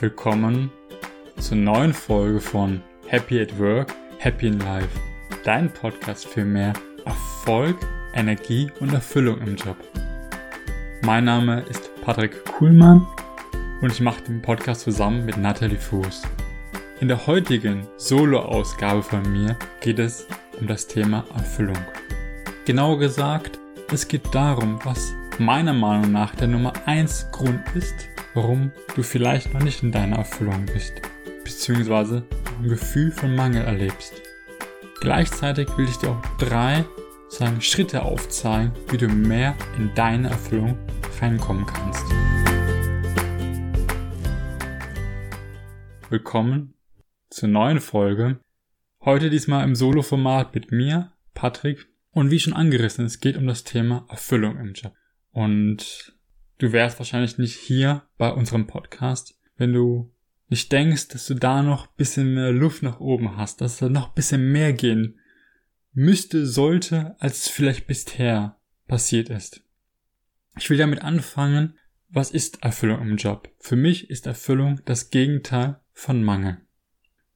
Willkommen zur neuen Folge von Happy at Work, Happy in Life, dein Podcast für mehr Erfolg, Energie und Erfüllung im Job. Mein Name ist Patrick Kuhlmann und ich mache den Podcast zusammen mit Natalie Fuß. In der heutigen Solo-Ausgabe von mir geht es um das Thema Erfüllung. Genauer gesagt, es geht darum, was meiner Meinung nach der Nummer 1 Grund ist, warum du vielleicht noch nicht in deiner Erfüllung bist, beziehungsweise ein Gefühl von Mangel erlebst. Gleichzeitig will ich dir auch drei sagen, Schritte aufzeigen, wie du mehr in deine Erfüllung reinkommen kannst. Willkommen zur neuen Folge. Heute diesmal im Solo-Format mit mir, Patrick. Und wie schon angerissen, es geht um das Thema Erfüllung im Job. Und du wärst wahrscheinlich nicht hier bei unserem Podcast, wenn du nicht denkst, dass du da noch bisschen mehr Luft nach oben hast, dass da noch bisschen mehr gehen müsste, sollte, als vielleicht bisher passiert ist. Ich will damit anfangen, was ist Erfüllung im Job? Für mich ist Erfüllung das Gegenteil von Mangel.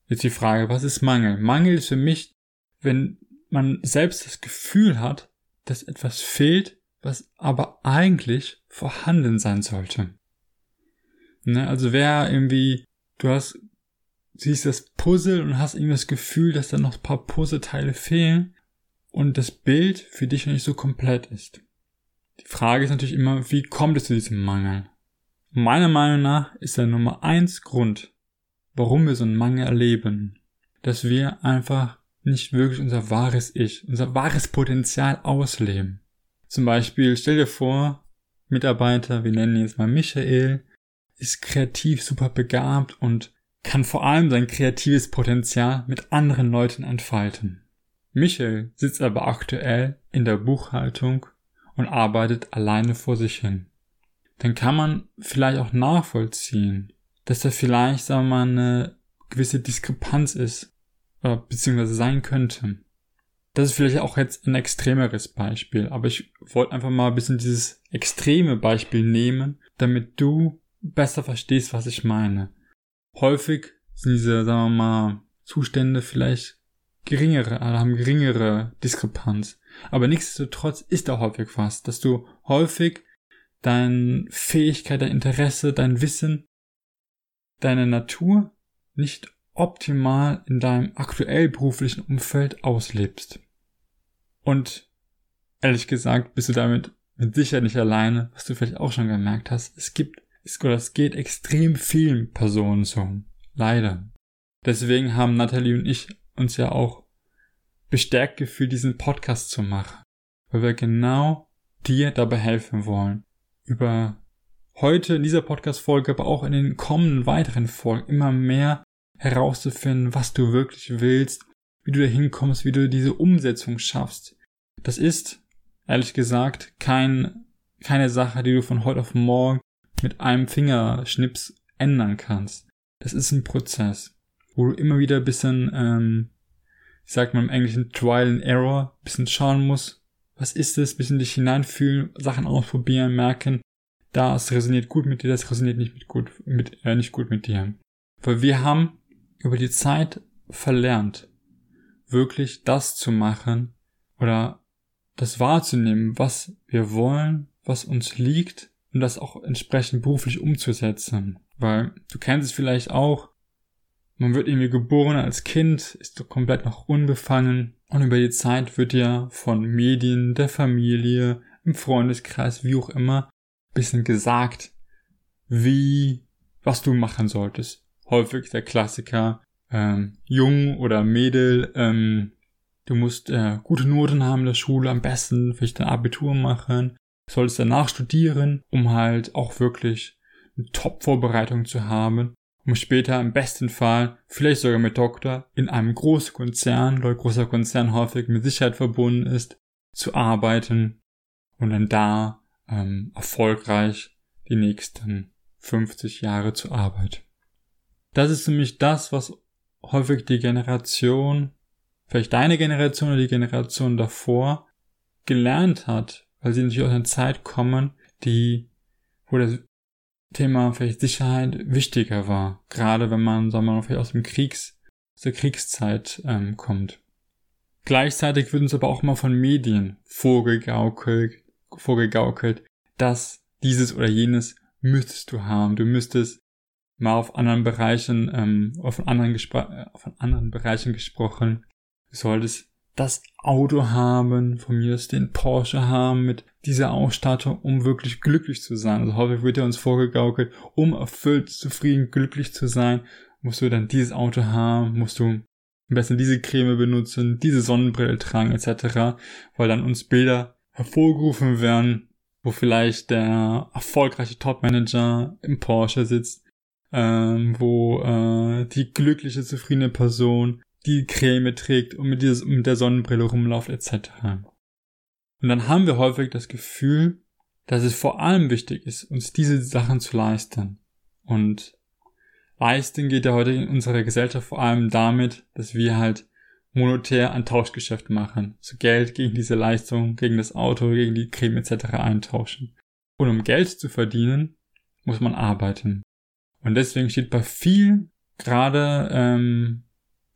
Jetzt die Frage, was ist Mangel? Mangel ist für mich, wenn man selbst das Gefühl hat, dass etwas fehlt, was aber eigentlich vorhanden sein sollte. Ne? Also wer irgendwie, du hast, siehst das Puzzle und hast irgendwie das Gefühl, dass da noch ein paar Puzzleteile fehlen und das Bild für dich noch nicht so komplett ist. Die Frage ist natürlich immer, wie kommt es zu diesem Mangel? Meiner Meinung nach ist der Nummer eins Grund, warum wir so einen Mangel erleben, dass wir einfach nicht wirklich unser wahres Ich, unser wahres Potenzial ausleben. Zum Beispiel, stell dir vor, Mitarbeiter, wir nennen ihn jetzt mal Michael, ist kreativ super begabt und kann vor allem sein kreatives Potenzial mit anderen Leuten entfalten. Michael sitzt aber aktuell in der Buchhaltung und arbeitet alleine vor sich hin. Dann kann man vielleicht auch nachvollziehen, dass da vielleicht, sagen wir mal, eine gewisse Diskrepanz ist, oder beziehungsweise sein könnte. Das ist vielleicht auch jetzt ein extremeres Beispiel, aber ich wollte einfach mal ein bisschen dieses extreme Beispiel nehmen, damit du besser verstehst, was ich meine. Häufig sind diese, sagen wir mal, Zustände vielleicht geringere, also haben geringere Diskrepanz. Aber nichtsdestotrotz ist da häufig was, dass du häufig deine Fähigkeit, dein Interesse, dein Wissen, deine Natur nicht optimal in deinem aktuell beruflichen Umfeld auslebst. Und ehrlich gesagt bist du damit mit Sicherheit nicht alleine, was du vielleicht auch schon gemerkt hast. Es gibt, es, oder es geht extrem vielen Personen so. Leider. Deswegen haben Natalie und ich uns ja auch bestärkt gefühlt, diesen Podcast zu machen. Weil wir genau dir dabei helfen wollen. Über heute in dieser Podcast-Folge, aber auch in den kommenden weiteren Folgen immer mehr herauszufinden, was du wirklich willst, wie du da hinkommst, wie du diese Umsetzung schaffst. Das ist, ehrlich gesagt, kein, keine Sache, die du von heute auf morgen mit einem Fingerschnips ändern kannst. Das ist ein Prozess, wo du immer wieder ein bisschen, ähm, ich sag mal im Englischen Trial and Error, ein bisschen schauen musst, was ist es, ein bisschen dich hineinfühlen, Sachen ausprobieren, merken, das resoniert gut mit dir, das resoniert nicht mit gut, mit, äh, nicht gut mit dir. Weil wir haben über die Zeit verlernt, wirklich das zu machen oder das wahrzunehmen, was wir wollen, was uns liegt und das auch entsprechend beruflich umzusetzen. Weil du kennst es vielleicht auch, man wird irgendwie geboren als Kind, ist komplett noch unbefangen und über die Zeit wird ja von Medien, der Familie, im Freundeskreis, wie auch immer, bisschen gesagt, wie, was du machen solltest häufig der Klassiker, ähm, Jung oder Mädel, ähm, du musst äh, gute Noten haben in der Schule, am besten vielleicht dein Abitur machen, solltest danach studieren, um halt auch wirklich eine Top-Vorbereitung zu haben, um später im besten Fall, vielleicht sogar mit Doktor, in einem großen Konzern, weil großer Konzern häufig mit Sicherheit verbunden ist, zu arbeiten und dann da ähm, erfolgreich die nächsten 50 Jahre zu arbeiten. Das ist nämlich das, was häufig die Generation, vielleicht deine Generation oder die Generation davor, gelernt hat, weil sie natürlich aus einer Zeit kommen, die, wo das Thema vielleicht Sicherheit wichtiger war. Gerade wenn man, sagen wir mal, vielleicht aus dem Kriegs, aus der Kriegszeit ähm, kommt. Gleichzeitig wird uns aber auch mal von Medien vorgegaukelt, vorgegaukelt, dass dieses oder jenes müsstest du haben. Du müsstest mal auf anderen Bereichen, ähm, auf anderen, Gespr auf anderen Bereichen gesprochen. Du solltest das Auto haben, von mir aus den Porsche haben mit dieser Ausstattung, um wirklich glücklich zu sein. Also häufig wird ja uns vorgegaukelt, um erfüllt, zufrieden, glücklich zu sein, musst du dann dieses Auto haben, musst du am besten diese Creme benutzen, diese Sonnenbrille tragen etc., weil dann uns Bilder hervorgerufen werden, wo vielleicht der erfolgreiche Topmanager im Porsche sitzt, ähm, wo äh, die glückliche, zufriedene Person die Creme trägt und mit, dieses, mit der Sonnenbrille rumläuft etc. Und dann haben wir häufig das Gefühl, dass es vor allem wichtig ist, uns diese Sachen zu leisten. Und leisten geht ja heute in unserer Gesellschaft vor allem damit, dass wir halt monetär ein Tauschgeschäft machen. So Geld gegen diese Leistung, gegen das Auto, gegen die Creme etc. eintauschen. Und um Geld zu verdienen, muss man arbeiten. Und deswegen steht bei vielen, gerade ähm,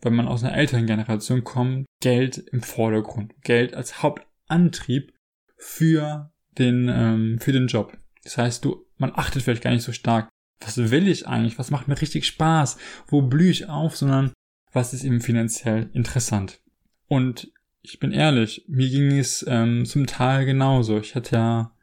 wenn man aus einer älteren Generation kommt, Geld im Vordergrund. Geld als Hauptantrieb für den, ähm, für den Job. Das heißt, du, man achtet vielleicht gar nicht so stark, was will ich eigentlich, was macht mir richtig Spaß, wo blühe ich auf, sondern was ist eben finanziell interessant. Und ich bin ehrlich, mir ging es ähm, zum Teil genauso. Ich hatte ja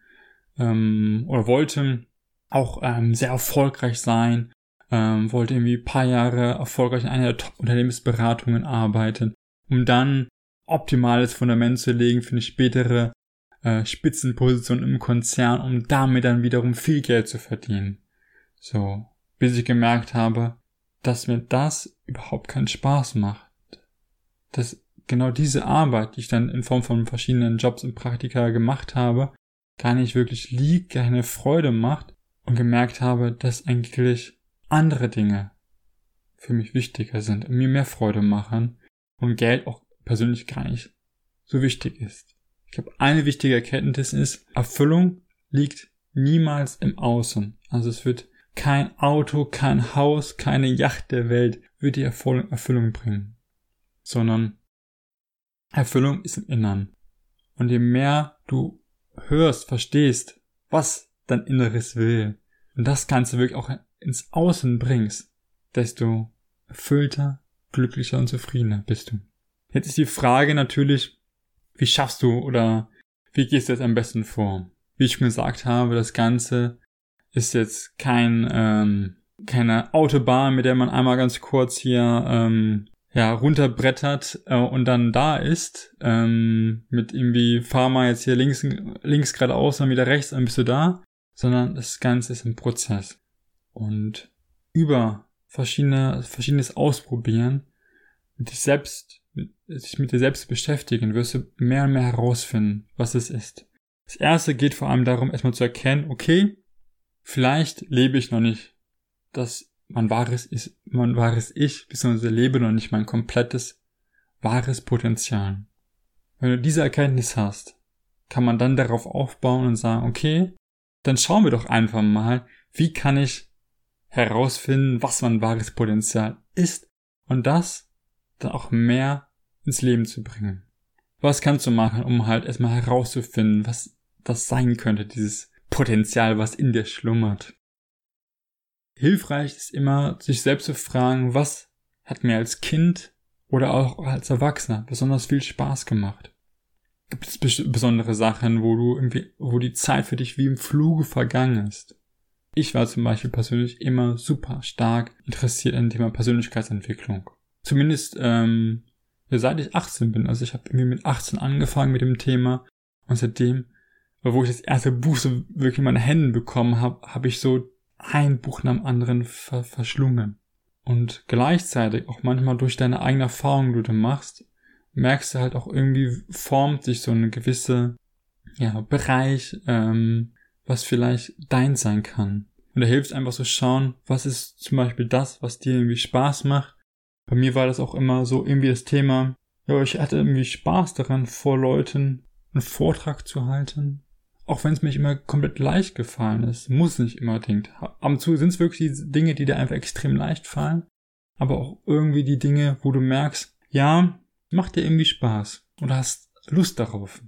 ähm, oder wollte auch ähm, sehr erfolgreich sein, ähm, wollte irgendwie paar Jahre erfolgreich in einer der Top-Unternehmensberatungen arbeiten, um dann optimales Fundament zu legen für eine spätere äh, Spitzenposition im Konzern, um damit dann wiederum viel Geld zu verdienen. So, bis ich gemerkt habe, dass mir das überhaupt keinen Spaß macht. Dass genau diese Arbeit, die ich dann in Form von verschiedenen Jobs und Praktika gemacht habe, gar nicht wirklich liegt, keine Freude macht und gemerkt habe, dass eigentlich andere Dinge für mich wichtiger sind und mir mehr Freude machen und Geld auch persönlich gar nicht so wichtig ist. Ich glaube, eine wichtige Erkenntnis ist, Erfüllung liegt niemals im Außen. Also es wird kein Auto, kein Haus, keine Yacht der Welt wird die Erfüllung bringen, sondern Erfüllung ist im Innern. Und je mehr du hörst, verstehst, was dein Inneres will, und das Ganze wirklich auch ins Außen bringst, desto erfüllter, glücklicher und zufriedener bist du. Jetzt ist die Frage natürlich, wie schaffst du oder wie gehst du jetzt am besten vor? Wie ich schon gesagt habe, das Ganze ist jetzt kein ähm, keine Autobahn, mit der man einmal ganz kurz hier ähm, ja runterbrettert äh, und dann da ist ähm, mit irgendwie fahr mal jetzt hier links links geradeaus dann wieder rechts dann bist du da, sondern das Ganze ist ein Prozess und über verschiedene, verschiedenes ausprobieren, mit dich selbst, mit, sich mit dir selbst beschäftigen, wirst du mehr und mehr herausfinden, was es ist. Das erste geht vor allem darum, erstmal zu erkennen, okay, vielleicht lebe ich noch nicht das mein wahres ist, mein wahres Ich, beziehungsweise lebe noch nicht mein komplettes wahres Potenzial. Wenn du diese Erkenntnis hast, kann man dann darauf aufbauen und sagen, okay, dann schauen wir doch einfach mal, wie kann ich herausfinden, was mein wahres Potenzial ist und das dann auch mehr ins Leben zu bringen. Was kannst du machen, um halt erstmal herauszufinden, was das sein könnte, dieses Potenzial, was in dir schlummert? Hilfreich ist immer, sich selbst zu fragen, was hat mir als Kind oder auch als Erwachsener besonders viel Spaß gemacht? Gibt es besondere Sachen, wo du irgendwie, wo die Zeit für dich wie im Fluge vergangen ist? Ich war zum Beispiel persönlich immer super stark interessiert an dem Thema Persönlichkeitsentwicklung. Zumindest ähm, seit ich 18 bin. Also ich habe irgendwie mit 18 angefangen mit dem Thema und seitdem, wo ich das erste Buch so wirklich in meine Händen bekommen habe, habe ich so ein Buch nach dem anderen ver verschlungen. Und gleichzeitig auch manchmal durch deine eigene Erfahrung, die du machst, merkst du halt auch irgendwie formt sich so eine gewisse ja, Bereich, ähm, was vielleicht dein sein kann. Und da hilft einfach so schauen, was ist zum Beispiel das, was dir irgendwie Spaß macht. Bei mir war das auch immer so irgendwie das Thema, ja, ich hatte irgendwie Spaß daran, vor Leuten einen Vortrag zu halten, auch wenn es mir nicht immer komplett leicht gefallen ist, muss nicht immer unbedingt. Ab und zu sind es wirklich die Dinge, die dir einfach extrem leicht fallen, aber auch irgendwie die Dinge, wo du merkst, ja, macht dir irgendwie Spaß oder hast Lust darauf.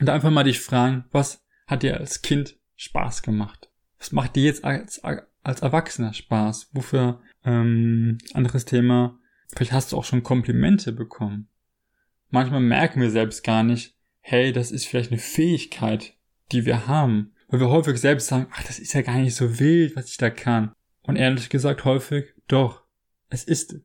Und einfach mal dich fragen, was hat dir als Kind Spaß gemacht? Was macht dir jetzt als, als Erwachsener Spaß? Wofür, ähm, anderes Thema, vielleicht hast du auch schon Komplimente bekommen. Manchmal merken wir selbst gar nicht, hey, das ist vielleicht eine Fähigkeit, die wir haben. Weil wir häufig selbst sagen, ach, das ist ja gar nicht so wild, was ich da kann. Und ehrlich gesagt häufig, doch, es ist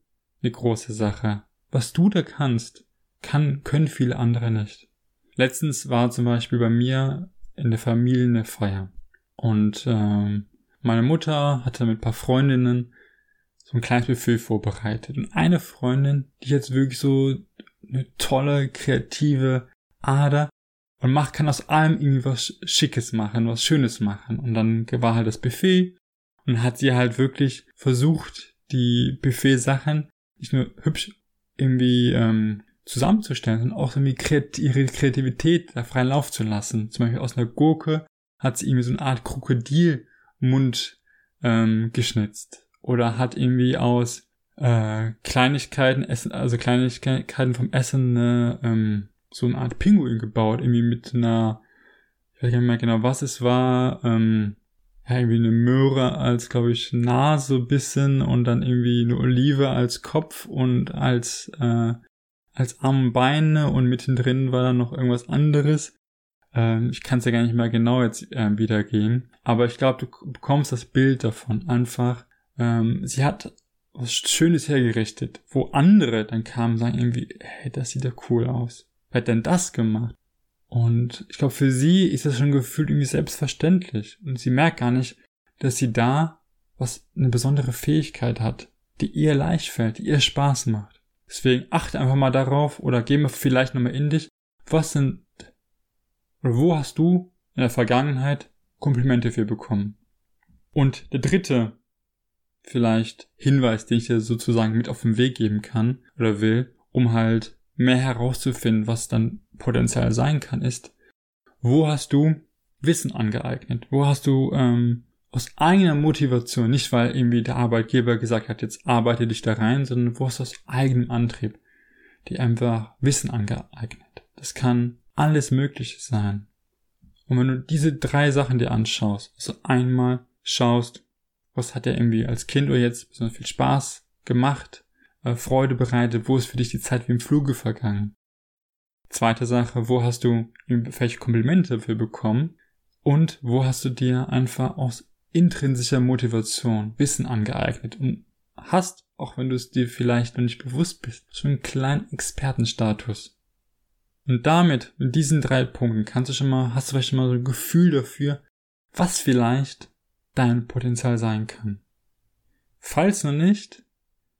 eine große Sache. Was du da kannst, kann, können viele andere nicht. Letztens war zum Beispiel bei mir in der Familie eine Feier. Und ähm, meine Mutter hatte mit ein paar Freundinnen so ein kleines Buffet vorbereitet. Und eine Freundin, die jetzt wirklich so eine tolle, kreative Ader und macht, kann aus allem irgendwie was Schickes machen, was Schönes machen. Und dann war halt das Buffet und hat sie halt wirklich versucht, die Buffet-Sachen nicht nur hübsch irgendwie ähm, zusammenzustellen, sondern auch irgendwie kreat ihre Kreativität da freien Lauf zu lassen. Zum Beispiel aus einer Gurke hat sie irgendwie so eine Art Krokodilmund ähm, geschnitzt. Oder hat irgendwie aus äh, Kleinigkeiten, Essen, also Kleinigkeiten vom Essen eine, ähm, so eine Art Pinguin gebaut, irgendwie mit einer, ich weiß nicht mehr genau, was es war, ähm, ja, irgendwie eine Möhre als, glaube ich, Nase bisschen und dann irgendwie eine Olive als Kopf und als, äh, als Arm Beine und mittendrin war dann noch irgendwas anderes. Ähm, ich kann es ja gar nicht mehr genau jetzt äh, wiedergehen, aber ich glaube, du bekommst das Bild davon einfach. Ähm, sie hat was Schönes hergerichtet, wo andere dann kamen und sagen irgendwie, hey, das sieht ja cool aus. Wer hat denn das gemacht? Und ich glaube, für sie ist das schon gefühlt irgendwie selbstverständlich. Und sie merkt gar nicht, dass sie da was eine besondere Fähigkeit hat, die ihr leicht fällt, die ihr Spaß macht. Deswegen achte einfach mal darauf oder geh mal vielleicht nochmal in dich, was sind oder wo hast du in der Vergangenheit Komplimente für bekommen? Und der dritte vielleicht Hinweis, den ich dir sozusagen mit auf den Weg geben kann oder will, um halt mehr herauszufinden, was dann Potenzial sein kann, ist, wo hast du Wissen angeeignet? Wo hast du ähm, aus eigener Motivation, nicht weil irgendwie der Arbeitgeber gesagt hat, jetzt arbeite dich da rein, sondern wo hast du aus eigenem Antrieb, die einfach Wissen angeeignet? Das kann alles Mögliche sein. Und wenn du diese drei Sachen dir anschaust, also einmal schaust, was hat er irgendwie als Kind oder jetzt besonders viel Spaß gemacht, äh, Freude bereitet, wo ist für dich die Zeit wie im Fluge vergangen. Zweite Sache, wo hast du welche Komplimente dafür bekommen und wo hast du dir einfach aus intrinsischer Motivation Wissen angeeignet und hast, auch wenn du es dir vielleicht noch nicht bewusst bist, schon einen kleinen Expertenstatus. Und damit, mit diesen drei Punkten, kannst du schon mal, hast du vielleicht schon mal so ein Gefühl dafür, was vielleicht dein Potenzial sein kann. Falls noch nicht,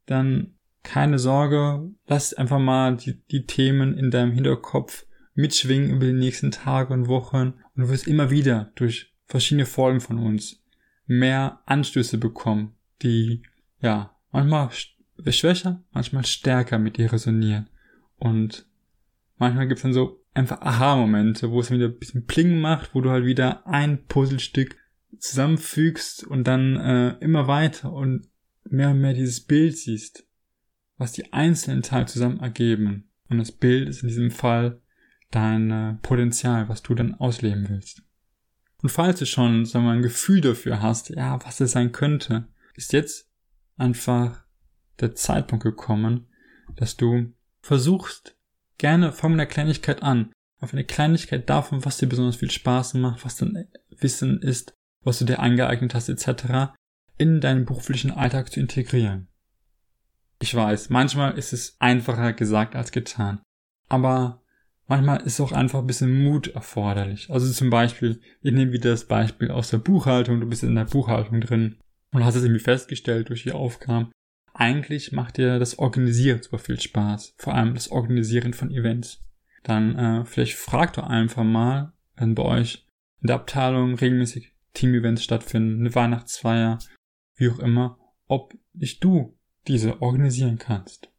dann keine Sorge, lass einfach mal die, die Themen in deinem Hinterkopf mitschwingen über die nächsten Tage und Wochen und du wirst immer wieder durch verschiedene Folgen von uns mehr Anstöße bekommen, die ja manchmal schwächer, manchmal stärker mit dir resonieren. Und manchmal gibt's dann so einfach Aha-Momente, wo es wieder ein bisschen Pling macht, wo du halt wieder ein Puzzlestück zusammenfügst und dann äh, immer weiter und mehr und mehr dieses Bild siehst was die einzelnen Teile zusammen ergeben. Und das Bild ist in diesem Fall dein äh, Potenzial, was du dann ausleben willst. Und falls du schon, sagen wir mal, ein Gefühl dafür hast, ja, was es sein könnte, ist jetzt einfach der Zeitpunkt gekommen, dass du versuchst, gerne von einer Kleinigkeit an, auf eine Kleinigkeit davon, was dir besonders viel Spaß macht, was dein Wissen ist, was du dir angeeignet hast, etc., in deinen beruflichen Alltag zu integrieren. Ich weiß, manchmal ist es einfacher gesagt als getan. Aber manchmal ist auch einfach ein bisschen Mut erforderlich. Also zum Beispiel, ich nehme wieder das Beispiel aus der Buchhaltung, du bist in der Buchhaltung drin und hast es irgendwie festgestellt durch die Aufgaben. Eigentlich macht dir das Organisieren super viel Spaß. Vor allem das Organisieren von Events. Dann äh, vielleicht fragt doch einfach mal, wenn bei euch in der Abteilung regelmäßig Team-Events stattfinden, eine Weihnachtsfeier, wie auch immer, ob nicht du diese organisieren kannst.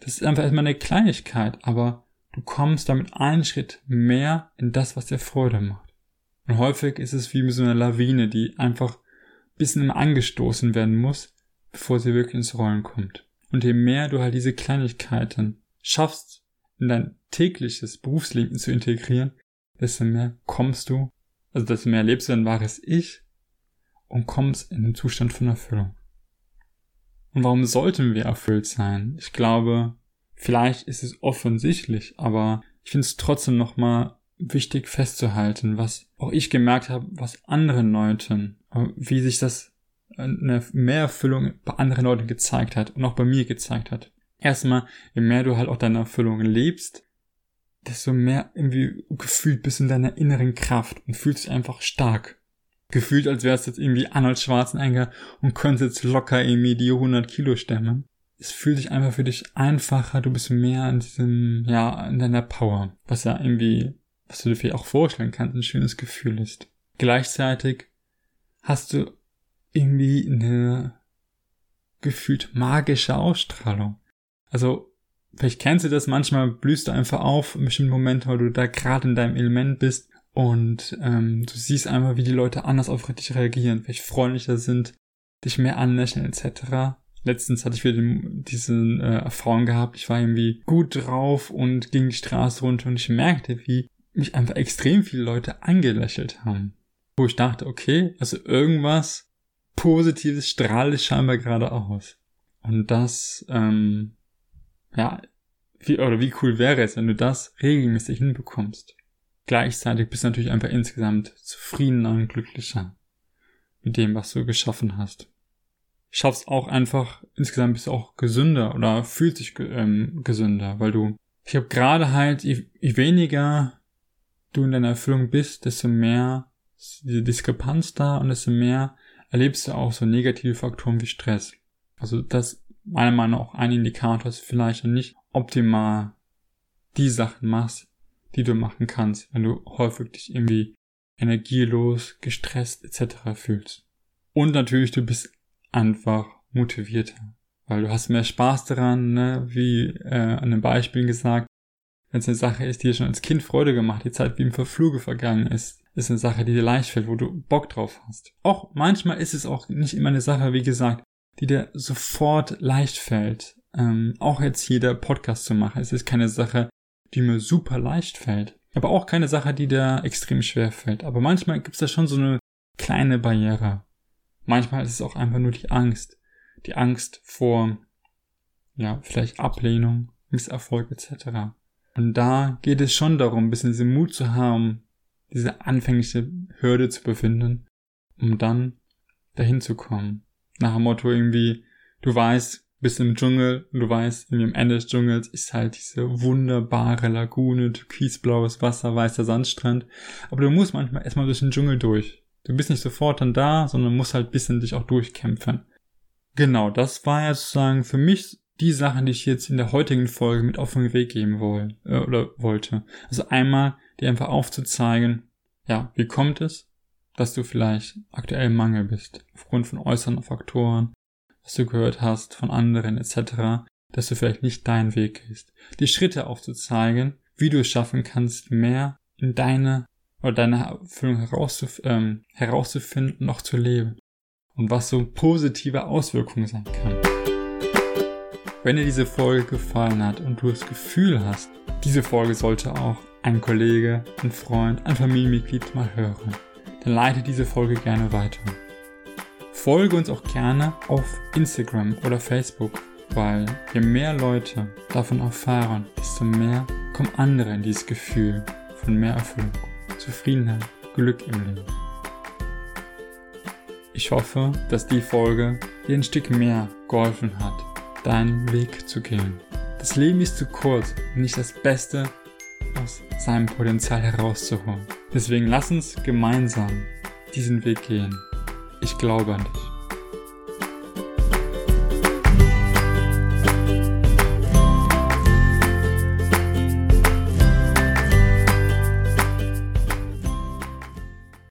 Das ist einfach erstmal eine Kleinigkeit, aber du kommst damit einen Schritt mehr in das, was dir Freude macht. Und häufig ist es wie so eine Lawine, die einfach ein bisschen angestoßen werden muss, bevor sie wirklich ins Rollen kommt. Und je mehr du halt diese Kleinigkeiten schaffst, in dein tägliches Berufsleben zu integrieren, desto mehr kommst du, also desto mehr lebst du ein wahres Ich und kommst in den Zustand von Erfüllung. Und warum sollten wir erfüllt sein? Ich glaube, vielleicht ist es offensichtlich, aber ich finde es trotzdem nochmal wichtig festzuhalten, was auch ich gemerkt habe, was anderen Leuten, wie sich das eine Mehrerfüllung bei anderen Leuten gezeigt hat und auch bei mir gezeigt hat. Erstmal, je mehr du halt auch deine Erfüllung lebst, desto mehr irgendwie gefühlt bist in deiner inneren Kraft und fühlst dich einfach stark. Gefühlt, als wärst du jetzt irgendwie Arnold Schwarzenegger und könntest jetzt locker irgendwie die 100 Kilo stemmen. Es fühlt sich einfach für dich einfacher, du bist mehr in diesem, ja, in deiner Power. Was ja irgendwie, was du dir vielleicht auch vorstellen kannst, ein schönes Gefühl ist. Gleichzeitig hast du irgendwie eine gefühlt magische Ausstrahlung. Also, vielleicht kennst du das, manchmal blühst du einfach auf in bestimmten Momenten, weil du da gerade in deinem Element bist und ähm, du siehst einfach, wie die Leute anders auf dich reagieren, vielleicht freundlicher sind, dich mehr anlächeln etc. Letztens hatte ich wieder diese äh, Erfahrung gehabt, ich war irgendwie gut drauf und ging die Straße runter und ich merkte, wie mich einfach extrem viele Leute angelächelt haben. Wo ich dachte, okay, also irgendwas Positives strahlt scheinbar gerade aus. Und das, ähm, ja, wie, oder wie cool wäre es, wenn du das regelmäßig hinbekommst. Gleichzeitig bist du natürlich einfach insgesamt zufriedener und glücklicher mit dem, was du geschaffen hast. Schaffst auch einfach, insgesamt bist du auch gesünder oder fühlst dich ähm, gesünder, weil du, ich habe gerade halt, je, je weniger du in deiner Erfüllung bist, desto mehr ist diese Diskrepanz da und desto mehr erlebst du auch so negative Faktoren wie Stress. Also das meiner Meinung nach auch ein Indikator, du vielleicht nicht optimal die Sachen machst, die du machen kannst, wenn du häufig dich irgendwie energielos, gestresst etc. fühlst. Und natürlich, du bist einfach motivierter, weil du hast mehr Spaß daran, ne? wie äh, an den Beispielen gesagt, wenn es eine Sache ist, die dir schon als Kind Freude gemacht, die Zeit wie im Verfluge vergangen ist, ist eine Sache, die dir leicht fällt, wo du Bock drauf hast. Auch manchmal ist es auch nicht immer eine Sache, wie gesagt, die dir sofort leicht fällt. Ähm, auch jetzt hier der Podcast zu machen. Es ist keine Sache, die mir super leicht fällt. Aber auch keine Sache, die dir extrem schwer fällt. Aber manchmal gibt es da schon so eine kleine Barriere. Manchmal ist es auch einfach nur die Angst. Die Angst vor, ja, vielleicht Ablehnung, Misserfolg etc. Und da geht es schon darum, ein bisschen diesen Mut zu haben, diese anfängliche Hürde zu befinden, um dann dahin zu kommen. Nach dem Motto irgendwie, du weißt, bist im Dschungel du weißt, irgendwie am Ende des Dschungels ist halt diese wunderbare Lagune, türkisblaues Wasser, weißer Sandstrand. Aber du musst manchmal erstmal durch den Dschungel durch. Du bist nicht sofort dann da, sondern musst halt bisschen dich auch durchkämpfen. Genau, das war ja sozusagen für mich die Sachen, die ich jetzt in der heutigen Folge mit auf den Weg geben wollte, äh, oder wollte. Also einmal dir einfach aufzuzeigen, ja, wie kommt es, dass du vielleicht aktuell im Mangel bist, aufgrund von äußeren Faktoren, was du gehört hast von anderen etc., dass du vielleicht nicht deinen Weg gehst. Die Schritte aufzuzeigen, wie du es schaffen kannst, mehr in deine oder deine Erfüllung herauszuf ähm, herauszufinden auch zu leben. Und was so positive Auswirkungen sein kann. Wenn dir diese Folge gefallen hat und du das Gefühl hast, diese Folge sollte auch ein Kollege, ein Freund, ein Familienmitglied mal hören, dann leite diese Folge gerne weiter. Folge uns auch gerne auf Instagram oder Facebook, weil je mehr Leute davon erfahren, desto mehr kommen andere in dieses Gefühl von mehr Erfüllung, Zufriedenheit, Glück im Leben. Ich hoffe, dass die Folge dir ein Stück mehr geholfen hat, deinen Weg zu gehen. Das Leben ist zu kurz, um nicht das Beste aus seinem Potenzial herauszuholen. Deswegen lass uns gemeinsam diesen Weg gehen. Ich glaube an dich.